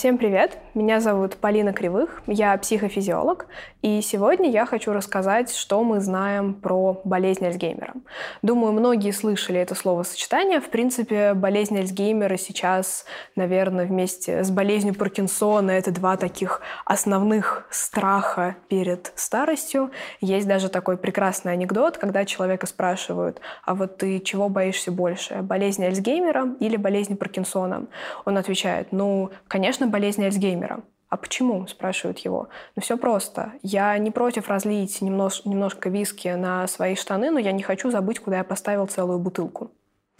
Всем привет! Меня зовут Полина Кривых, я психофизиолог, и сегодня я хочу рассказать, что мы знаем про болезнь Альцгеймера. Думаю, многие слышали это словосочетание. В принципе, болезнь Альцгеймера сейчас, наверное, вместе с болезнью Паркинсона это два таких основных страха перед старостью. Есть даже такой прекрасный анекдот, когда человека спрашивают, а вот ты чего боишься больше, болезнь Альцгеймера или болезнь Паркинсона? Он отвечает, ну, конечно, болезнь Альцгеймера. А почему, спрашивают его. Ну все просто. Я не против разлить немнож, немножко виски на свои штаны, но я не хочу забыть, куда я поставил целую бутылку.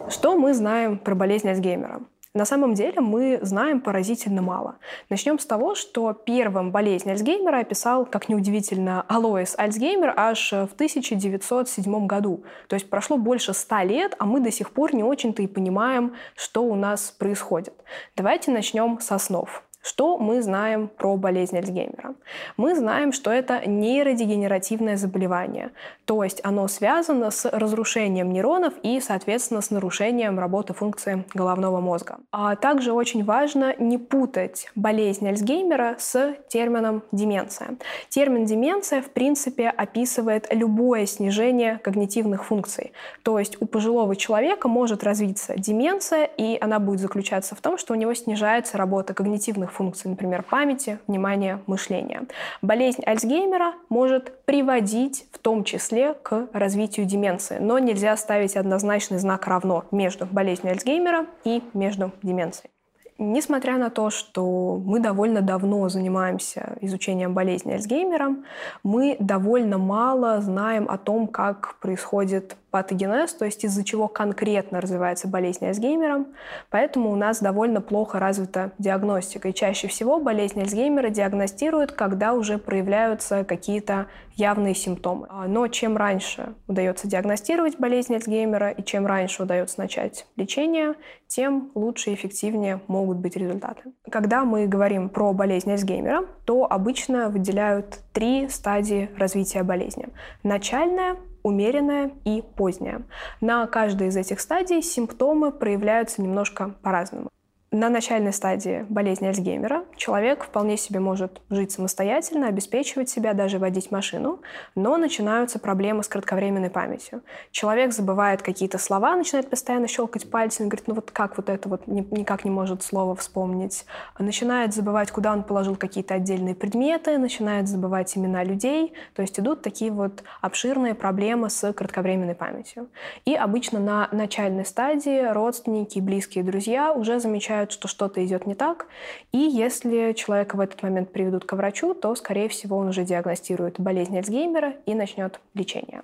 Что мы знаем про болезнь Альцгеймера? На самом деле мы знаем поразительно мало. Начнем с того, что первым болезнь Альцгеймера описал, как неудивительно, Алоис Альцгеймер аж в 1907 году. То есть прошло больше ста лет, а мы до сих пор не очень-то и понимаем, что у нас происходит. Давайте начнем со снов. Что мы знаем про болезнь Альцгеймера? Мы знаем, что это нейродегенеративное заболевание, то есть оно связано с разрушением нейронов и, соответственно, с нарушением работы функции головного мозга. А также очень важно не путать болезнь Альцгеймера с термином деменция. Термин деменция, в принципе, описывает любое снижение когнитивных функций. То есть у пожилого человека может развиться деменция, и она будет заключаться в том, что у него снижается работа когнитивных разных функций, например, памяти, внимания, мышления. Болезнь Альцгеймера может приводить в том числе к развитию деменции, но нельзя ставить однозначный знак равно между болезнью Альцгеймера и между деменцией. Несмотря на то, что мы довольно давно занимаемся изучением болезни Альцгеймера, мы довольно мало знаем о том, как происходит патогенез, то есть из-за чего конкретно развивается болезнь Альцгеймера. Поэтому у нас довольно плохо развита диагностика. И чаще всего болезнь Альцгеймера диагностируют, когда уже проявляются какие-то явные симптомы. А, но чем раньше удается диагностировать болезнь Альцгеймера и чем раньше удается начать лечение, тем лучше и эффективнее могут быть результаты. Когда мы говорим про болезнь Альцгеймера, то обычно выделяют три стадии развития болезни. Начальная, умеренная и поздняя. На каждой из этих стадий симптомы проявляются немножко по-разному. На начальной стадии болезни Альцгеймера человек вполне себе может жить самостоятельно, обеспечивать себя, даже водить машину, но начинаются проблемы с кратковременной памятью. Человек забывает какие-то слова, начинает постоянно щелкать пальцами, говорит, ну вот как вот это вот никак не может слово вспомнить. Начинает забывать, куда он положил какие-то отдельные предметы, начинает забывать имена людей. То есть идут такие вот обширные проблемы с кратковременной памятью. И обычно на начальной стадии родственники, близкие друзья уже замечают замечают, что что-то идет не так. И если человека в этот момент приведут к врачу, то, скорее всего, он уже диагностирует болезнь Альцгеймера и начнет лечение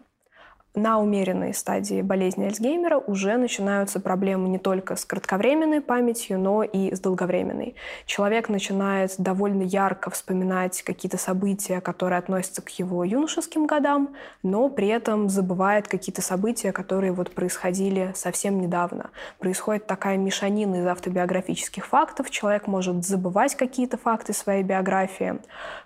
на умеренной стадии болезни Альцгеймера уже начинаются проблемы не только с кратковременной памятью, но и с долговременной. Человек начинает довольно ярко вспоминать какие-то события, которые относятся к его юношеским годам, но при этом забывает какие-то события, которые вот происходили совсем недавно. Происходит такая мешанина из автобиографических фактов. Человек может забывать какие-то факты своей биографии.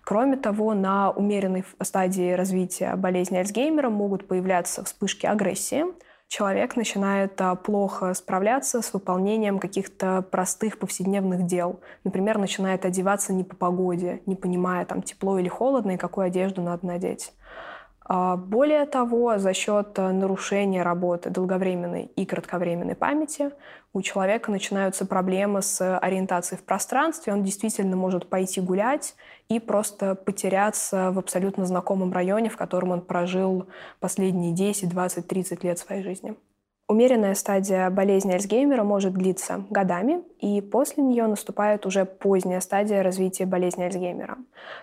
Кроме того, на умеренной стадии развития болезни Альцгеймера могут появляться вспышки агрессии, человек начинает а, плохо справляться с выполнением каких-то простых повседневных дел. Например, начинает одеваться не по погоде, не понимая, там, тепло или холодно, и какую одежду надо надеть. А, более того, за счет а, нарушения работы долговременной и кратковременной памяти у человека начинаются проблемы с ориентацией в пространстве. Он действительно может пойти гулять и просто потеряться в абсолютно знакомом районе, в котором он прожил последние 10, 20, 30 лет своей жизни. Умеренная стадия болезни Альцгеймера может длиться годами, и после нее наступает уже поздняя стадия развития болезни Альцгеймера.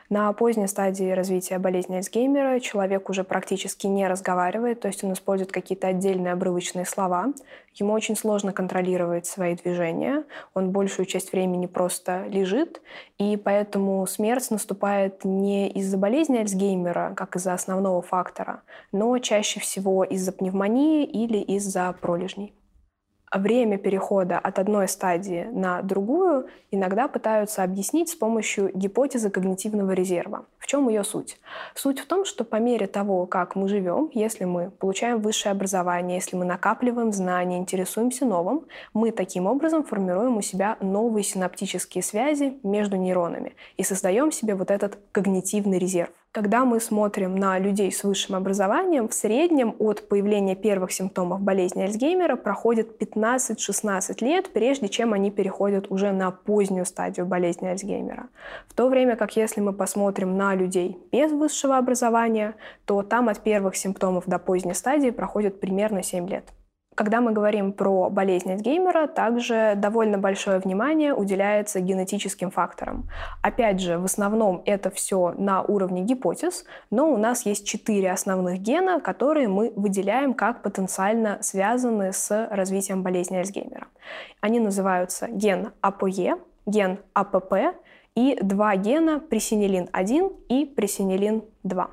На поздней стадии развития болезни Альцгеймера человек уже практически не разговаривает, то есть он использует какие-то отдельные обрывочные слова. Ему очень сложно контролировать свои движения, он большую часть времени просто лежит, и поэтому смерть наступает не из-за болезни Альцгеймера, как из-за основного фактора, но чаще всего из-за пневмонии или из-за пролежней. Время перехода от одной стадии на другую иногда пытаются объяснить с помощью гипотезы когнитивного резерва. В чем ее суть? Суть в том, что по мере того, как мы живем, если мы получаем высшее образование, если мы накапливаем знания, интересуемся новым, мы таким образом формируем у себя новые синаптические связи между нейронами и создаем себе вот этот когнитивный резерв. Когда мы смотрим на людей с высшим образованием, в среднем от появления первых симптомов болезни Альцгеймера проходит 15-16 лет, прежде чем они переходят уже на позднюю стадию болезни Альцгеймера. В то время как если мы посмотрим на людей без высшего образования, то там от первых симптомов до поздней стадии проходит примерно 7 лет. Когда мы говорим про болезнь Альцгеймера, также довольно большое внимание уделяется генетическим факторам. Опять же, в основном это все на уровне гипотез, но у нас есть четыре основных гена, которые мы выделяем как потенциально связаны с развитием болезни Альцгеймера. Они называются ген АПОЕ, ген АПП и два гена пресенилин-1 и пресенилин-2.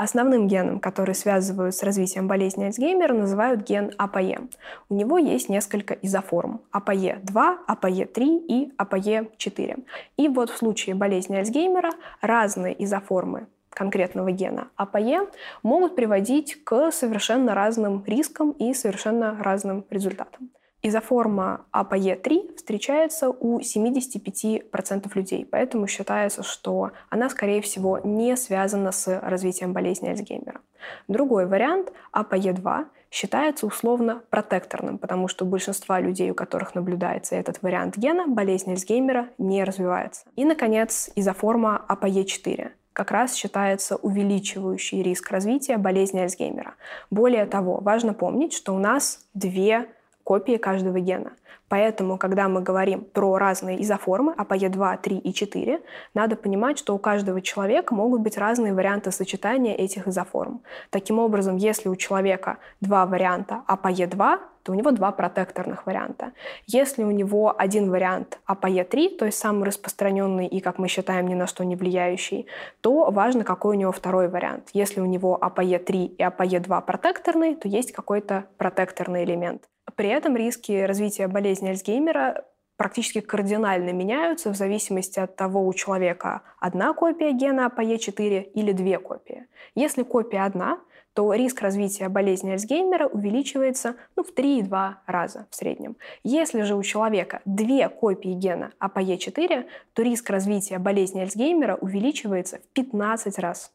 Основным геном, который связывают с развитием болезни Альцгеймера, называют ген АПЕ. У него есть несколько изоформ – АПЕ-2, АПЕ-3 и АПЕ-4. И вот в случае болезни Альцгеймера разные изоформы конкретного гена АПЕ могут приводить к совершенно разным рискам и совершенно разным результатам. Изоформа АПЕ-3 встречается у 75% людей, поэтому считается, что она, скорее всего, не связана с развитием болезни Альцгеймера. Другой вариант, АПЕ-2, считается условно протекторным, потому что у большинства людей, у которых наблюдается этот вариант гена, болезнь Альцгеймера не развивается. И, наконец, изоформа АПЕ-4 как раз считается увеличивающий риск развития болезни Альцгеймера. Более того, важно помнить, что у нас две копии каждого гена. Поэтому, когда мы говорим про разные изоформы, АПЕ2, 3 и 4, надо понимать, что у каждого человека могут быть разные варианты сочетания этих изоформ. Таким образом, если у человека два варианта АПЕ2, то у него два протекторных варианта. Если у него один вариант АПЕ3, то есть самый распространенный и, как мы считаем, ни на что не влияющий, то важно, какой у него второй вариант. Если у него АПЕ3 и АПЕ2 протекторный, то есть какой-то протекторный элемент. При этом риски развития болезни Альцгеймера практически кардинально меняются в зависимости от того, у человека одна копия гена APE4 или две копии. Если копия одна, то риск развития болезни Альцгеймера увеличивается ну, в 3,2 раза в среднем. Если же у человека две копии гена APE4, то риск развития болезни Альцгеймера увеличивается в 15 раз.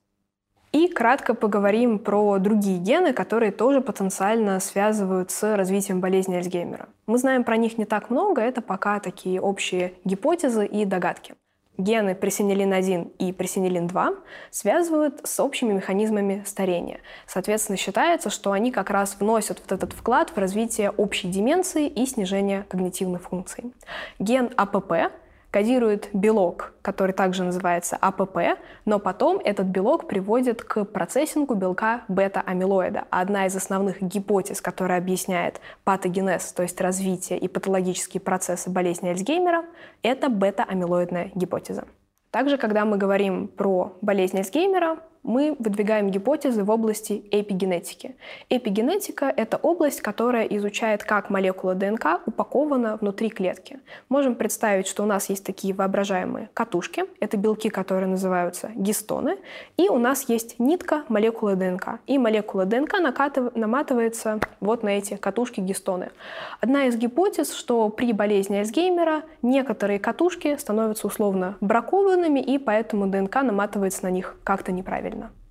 И кратко поговорим про другие гены, которые тоже потенциально связывают с развитием болезни Альцгеймера. Мы знаем про них не так много, это пока такие общие гипотезы и догадки. Гены пресинилин-1 и пресинилин-2 связывают с общими механизмами старения. Соответственно, считается, что они как раз вносят вот этот вклад в развитие общей деменции и снижение когнитивных функций. Ген АПП кодирует белок, который также называется АПП, но потом этот белок приводит к процессингу белка бета-амилоида. Одна из основных гипотез, которая объясняет патогенез, то есть развитие и патологические процессы болезни Альцгеймера, это бета-амилоидная гипотеза. Также, когда мы говорим про болезнь Альцгеймера, мы выдвигаем гипотезы в области эпигенетики. Эпигенетика — это область, которая изучает, как молекула ДНК упакована внутри клетки. Можем представить, что у нас есть такие воображаемые катушки, это белки, которые называются гистоны, и у нас есть нитка молекулы ДНК. И молекула ДНК накатыв... наматывается вот на эти катушки гистоны. Одна из гипотез, что при болезни Альцгеймера некоторые катушки становятся условно бракованными, и поэтому ДНК наматывается на них как-то неправильно Selma.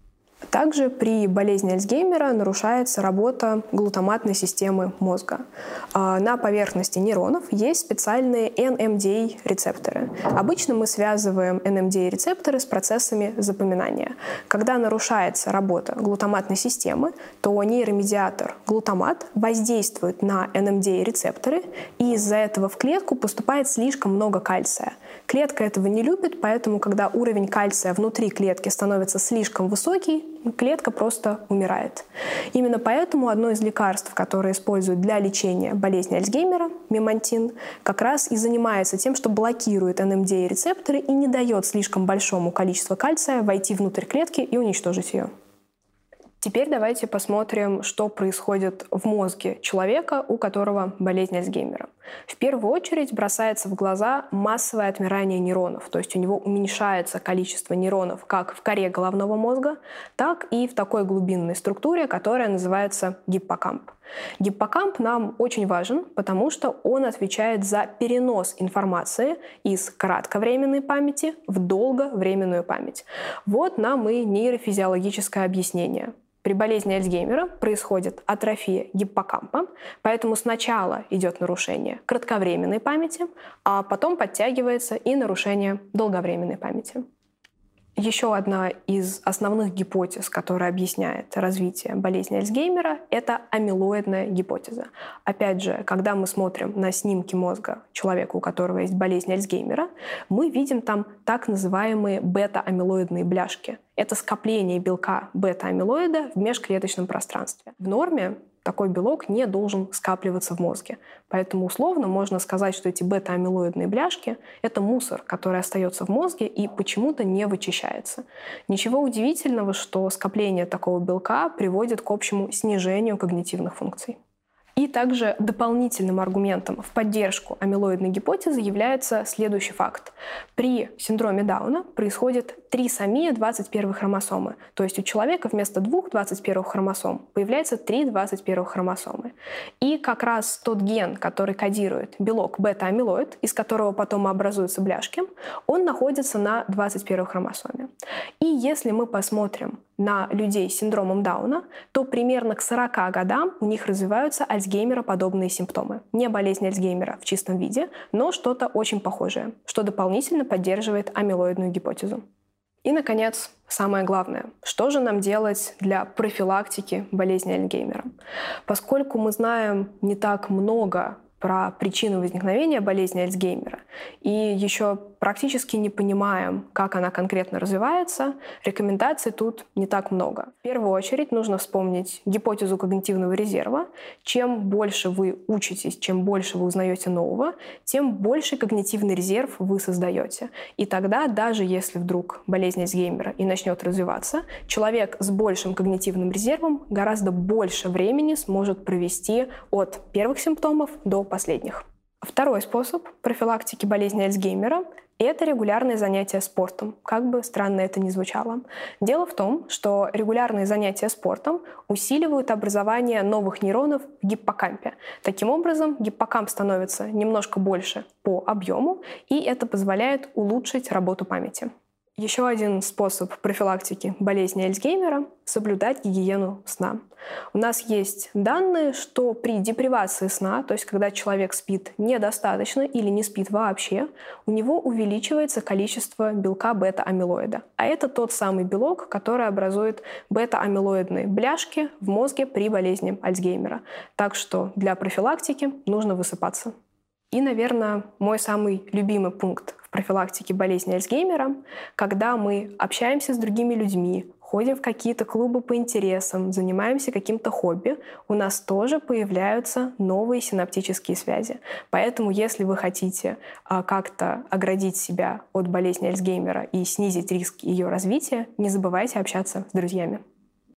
Также при болезни Альцгеймера нарушается работа глутаматной системы мозга. А, на поверхности нейронов есть специальные NMDA-рецепторы. Обычно мы связываем NMDA-рецепторы с процессами запоминания. Когда нарушается работа глутаматной системы, то нейромедиатор глутамат воздействует на NMDA-рецепторы, и из-за этого в клетку поступает слишком много кальция. Клетка этого не любит, поэтому когда уровень кальция внутри клетки становится слишком высокий, клетка просто умирает. Именно поэтому одно из лекарств, которое используют для лечения болезни Альцгеймера, мемантин, как раз и занимается тем, что блокирует NMDA-рецепторы и не дает слишком большому количеству кальция войти внутрь клетки и уничтожить ее. Теперь давайте посмотрим, что происходит в мозге человека, у которого болезнь Альцгеймера. В первую очередь бросается в глаза массовое отмирание нейронов, то есть у него уменьшается количество нейронов как в коре головного мозга, так и в такой глубинной структуре, которая называется гиппокамп. Гиппокамп нам очень важен, потому что он отвечает за перенос информации из кратковременной памяти в долговременную память. Вот нам и нейрофизиологическое объяснение. При болезни Альцгеймера происходит атрофия гиппокампа, поэтому сначала идет нарушение кратковременной памяти, а потом подтягивается и нарушение долговременной памяти. Еще одна из основных гипотез, которая объясняет развитие болезни Альцгеймера, это амилоидная гипотеза. Опять же, когда мы смотрим на снимки мозга человека, у которого есть болезнь Альцгеймера, мы видим там так называемые бета-амилоидные бляшки. Это скопление белка бета-амилоида в межклеточном пространстве. В норме такой белок не должен скапливаться в мозге. Поэтому условно можно сказать, что эти бета-амилоидные бляшки — это мусор, который остается в мозге и почему-то не вычищается. Ничего удивительного, что скопление такого белка приводит к общему снижению когнитивных функций. И также дополнительным аргументом в поддержку амилоидной гипотезы является следующий факт. При синдроме Дауна происходит трисомия 21 хромосомы. То есть у человека вместо двух 21 хромосом появляется три 21 хромосомы. И как раз тот ген, который кодирует белок бета-амилоид, из которого потом образуются бляшки, он находится на 21 хромосоме. И если мы посмотрим на людей с синдромом Дауна, то примерно к 40 годам у них развиваются Альцгеймера подобные симптомы. Не болезнь Альцгеймера в чистом виде, но что-то очень похожее, что дополнительно поддерживает амилоидную гипотезу. И, наконец, самое главное, что же нам делать для профилактики болезни Альцгеймера? Поскольку мы знаем не так много про причину возникновения болезни Альцгеймера и еще практически не понимаем, как она конкретно развивается, рекомендаций тут не так много. В первую очередь нужно вспомнить гипотезу когнитивного резерва. Чем больше вы учитесь, чем больше вы узнаете нового, тем больше когнитивный резерв вы создаете. И тогда, даже если вдруг болезнь Альцгеймера и начнет развиваться, человек с большим когнитивным резервом гораздо больше времени сможет провести от первых симптомов до последних. Второй способ профилактики болезни Альцгеймера – это регулярные занятия спортом, как бы странно это ни звучало. Дело в том, что регулярные занятия спортом усиливают образование новых нейронов в гиппокампе. Таким образом, гиппокамп становится немножко больше по объему, и это позволяет улучшить работу памяти. Еще один способ профилактики болезни Альцгеймера – соблюдать гигиену сна. У нас есть данные, что при депривации сна, то есть когда человек спит недостаточно или не спит вообще, у него увеличивается количество белка бета-амилоида. А это тот самый белок, который образует бета-амилоидные бляшки в мозге при болезни Альцгеймера. Так что для профилактики нужно высыпаться. И, наверное, мой самый любимый пункт в профилактике болезни Альцгеймера, когда мы общаемся с другими людьми, ходим в какие-то клубы по интересам, занимаемся каким-то хобби, у нас тоже появляются новые синаптические связи. Поэтому, если вы хотите а, как-то оградить себя от болезни Альцгеймера и снизить риск ее развития, не забывайте общаться с друзьями.